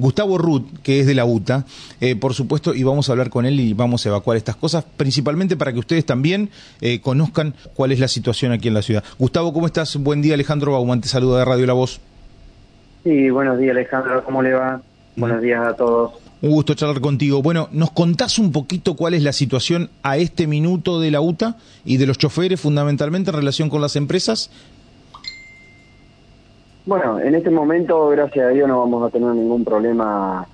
Gustavo Ruth, que es de la UTA, eh, por supuesto, y vamos a hablar con él y vamos a evacuar estas cosas, principalmente para que ustedes también eh, conozcan cuál es la situación aquí en la ciudad. Gustavo, ¿cómo estás? Buen día, Alejandro Bauman, te saluda de Radio La Voz. Sí, buenos días, Alejandro, ¿cómo le va? Buenos días a todos. Un gusto charlar contigo. Bueno, ¿nos contás un poquito cuál es la situación a este minuto de la UTA y de los choferes fundamentalmente en relación con las empresas? Bueno, en este momento, gracias a Dios, no vamos a tener ningún problema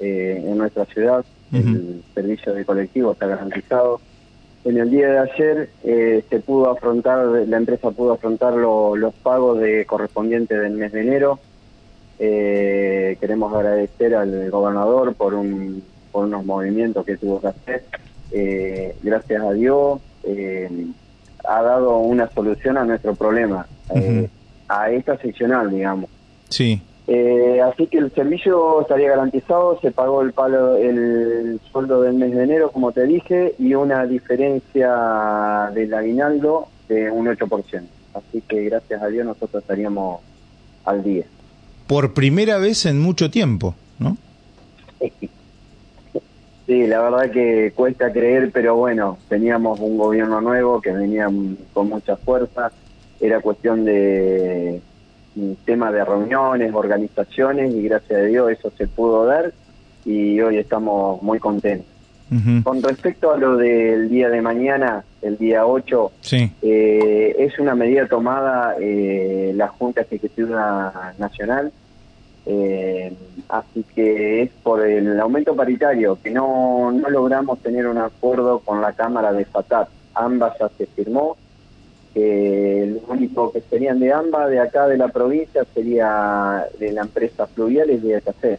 eh, en nuestra ciudad. El servicio de colectivo está garantizado. En el día de ayer eh, se pudo afrontar, la empresa pudo afrontar los pagos de correspondientes del mes de enero eh, queremos agradecer al gobernador por, un, por unos movimientos que tuvo que hacer. Eh, gracias a Dios eh, ha dado una solución a nuestro problema, a esta seccional, digamos. Sí. así que el servicio estaría garantizado, se pagó el palo, el sueldo del mes de enero, como te dije, y una diferencia del aguinaldo de un 8%. Así que gracias a Dios nosotros estaríamos al día por primera vez en mucho tiempo, ¿no? Sí, la verdad que cuesta creer, pero bueno, teníamos un gobierno nuevo que venía con mucha fuerza, era cuestión de tema de reuniones, organizaciones y gracias a Dios eso se pudo dar y hoy estamos muy contentos. Con respecto a lo del día de mañana, el día 8, eh, es una medida tomada eh, la Junta Ejecutiva Nacional, eh, así que es por el aumento paritario, que no, no logramos tener un acuerdo con la Cámara de FATAT. Ambas ya se firmó, el único que serían de ambas, de acá de la provincia, sería de la empresa Fluviales de Café.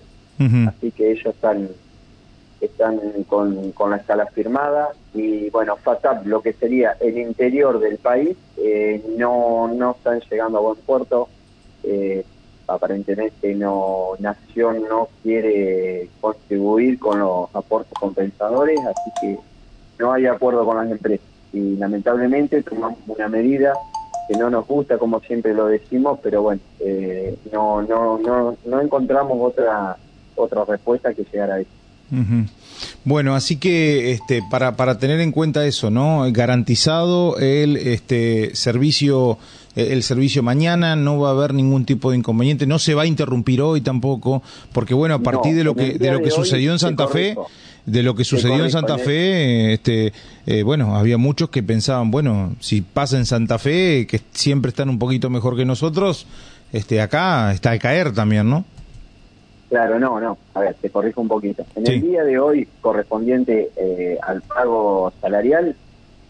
Así que ellos están están con, con la escala firmada y bueno, FATAP, lo que sería el interior del país, eh, no, no están llegando a buen puerto. Eh, aparentemente no Nación no quiere contribuir con los aportes compensadores, así que no hay acuerdo con las empresas. Y lamentablemente tomamos una medida que no nos gusta, como siempre lo decimos, pero bueno, eh, no, no, no, no encontramos otra, otra respuesta que llegar a eso. Bueno, así que este, para, para tener en cuenta eso, ¿no? Garantizado el este, servicio el servicio mañana, no va a haber ningún tipo de inconveniente, no se va a interrumpir hoy tampoco, porque bueno, a partir de lo que de lo que sucedió en Santa Fe, de lo que sucedió en Santa Fe, este, eh, bueno, había muchos que pensaban, bueno, si pasa en Santa Fe, que siempre están un poquito mejor que nosotros, este, acá está al caer también, ¿no? Claro, no, no. A ver, te corrijo un poquito. En el día de hoy, correspondiente eh, al pago salarial,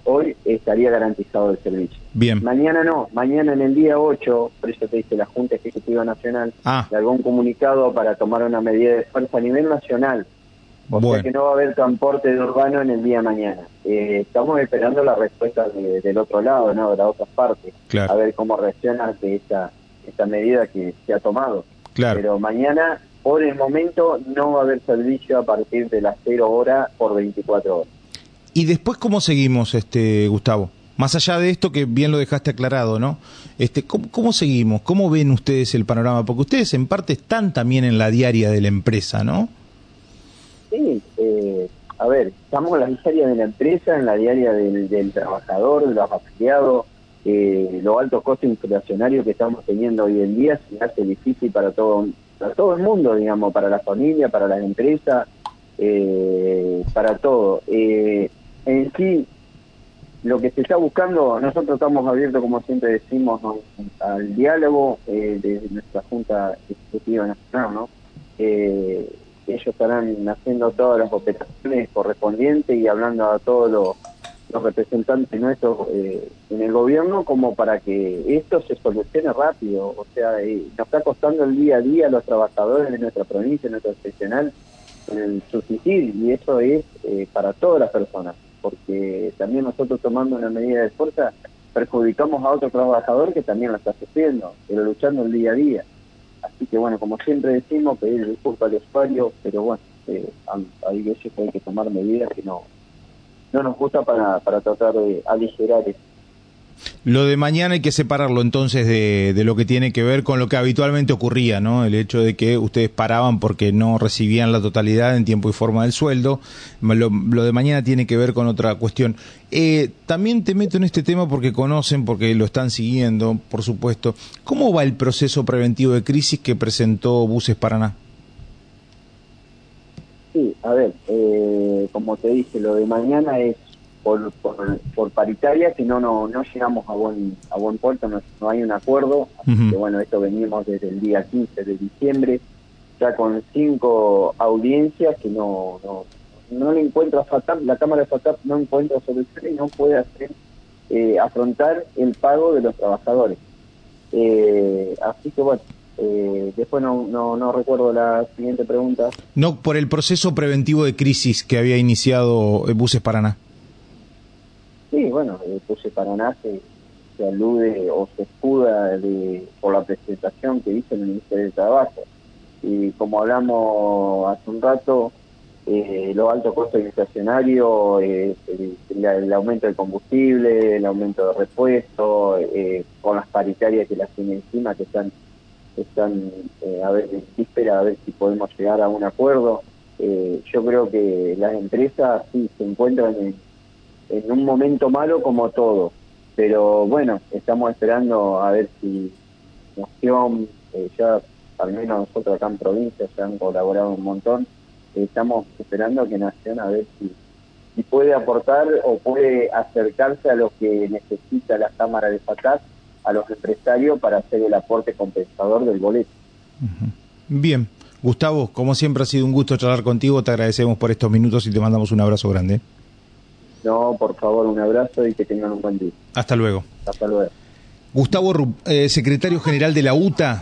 hoy estaría garantizado el servicio. Bien. Mañana no, mañana en el día 8, por eso te dice la Junta Ejecutiva Nacional, ah. algún comunicado para tomar una medida de fuerza a nivel nacional. O sea que no va a haber transporte de urbano en el día de mañana. Eh, estamos esperando la respuesta del otro lado, ¿no? de la otra parte. A ver cómo reacciona ante esta, esta medida que se ha tomado. Claro. Pero mañana por el momento no va a haber servicio a partir de las 0 horas por 24 horas. ¿Y después cómo seguimos, este Gustavo? Más allá de esto que bien lo dejaste aclarado, ¿no? Este, ¿cómo, seguimos? ¿Cómo ven ustedes el panorama? Porque ustedes en parte están también en la diaria de la empresa, ¿no? Sí, eh, a ver, estamos en la diaria de la empresa, en la diaria del, trabajador, de los afiliados, eh, los altos costos inflacionarios que estamos teniendo hoy en día se hace difícil para todo para todo el mundo, digamos, para la familia, para las empresas, eh, para todo. Eh, en sí, lo que se está buscando, nosotros estamos abiertos, como siempre decimos, al diálogo eh, de nuestra Junta Ejecutiva Nacional, ¿no? Ellos estarán haciendo todas las operaciones correspondientes y hablando a todos los representantes nuestros eh, en el gobierno como para que esto se solucione rápido. O sea, eh, nos está costando el día a día a los trabajadores de nuestra provincia, de nuestro seccional, el subsistir y eso es eh, para todas las personas, porque también nosotros tomando una medida de fuerza perjudicamos a otro trabajador que también lo está sufriendo, pero luchando el día a día. Así que bueno, como siempre decimos, pedir disculpas al usuario, pero bueno, hay veces que hay que tomar medidas que no no nos gusta para, para tratar de aligerar eso. Lo de mañana hay que separarlo entonces de, de, lo que tiene que ver con lo que habitualmente ocurría, ¿no? El hecho de que ustedes paraban porque no recibían la totalidad en tiempo y forma del sueldo. Lo, de mañana tiene que ver con otra cuestión. Eh, también te meto en este tema porque conocen, porque lo están siguiendo, por supuesto. ¿Cómo va el proceso preventivo de crisis que presentó Buses Paraná? Sí, a ver, eh, como te dije, lo de mañana es por, por, paritaria, si no, no llegamos a buen a buen puerto, no, no hay un acuerdo. que bueno, esto venimos desde el día 15 de diciembre, ya con cinco audiencias que no no, no le encuentra FATAP, la Cámara de FATAP no encuentra solución y no puede hacer eh, afrontar el pago de los trabajadores. Eh, así que bueno, eh, después no, no, no recuerdo la siguiente pregunta. No, por el proceso preventivo de crisis que había iniciado Buses Paraná. Sí, bueno, eh, Puse Paraná se, se, alude o se escuda de, por la presentación que hizo el Ministerio de Trabajo. Y como hablamos hace un rato, eh, los altos costos inflacionarios, eh, el, aumento del combustible, el aumento de repuestos, eh, con las paritarias que las tiene encima, que están, están a ver, víspera a ver si podemos llegar a un acuerdo. yo creo que las empresas sí se encuentran en en un momento malo como todo. Pero bueno, estamos esperando a ver si Nación, eh, ya al menos nosotros acá en provincia se han colaborado un montón, estamos esperando que Nación a ver si, puede aportar o puede acercarse a lo que necesita la Cámara de FATAC, a los empresarios para hacer el aporte compensador del boleto. Bien. Gustavo, como siempre ha sido un gusto charlar contigo, te agradecemos por estos minutos y te mandamos un abrazo grande. No, por favor, un abrazo y que tengan un buen día. Hasta luego. Hasta luego. Gustavo, eh, secretario general de la UTA.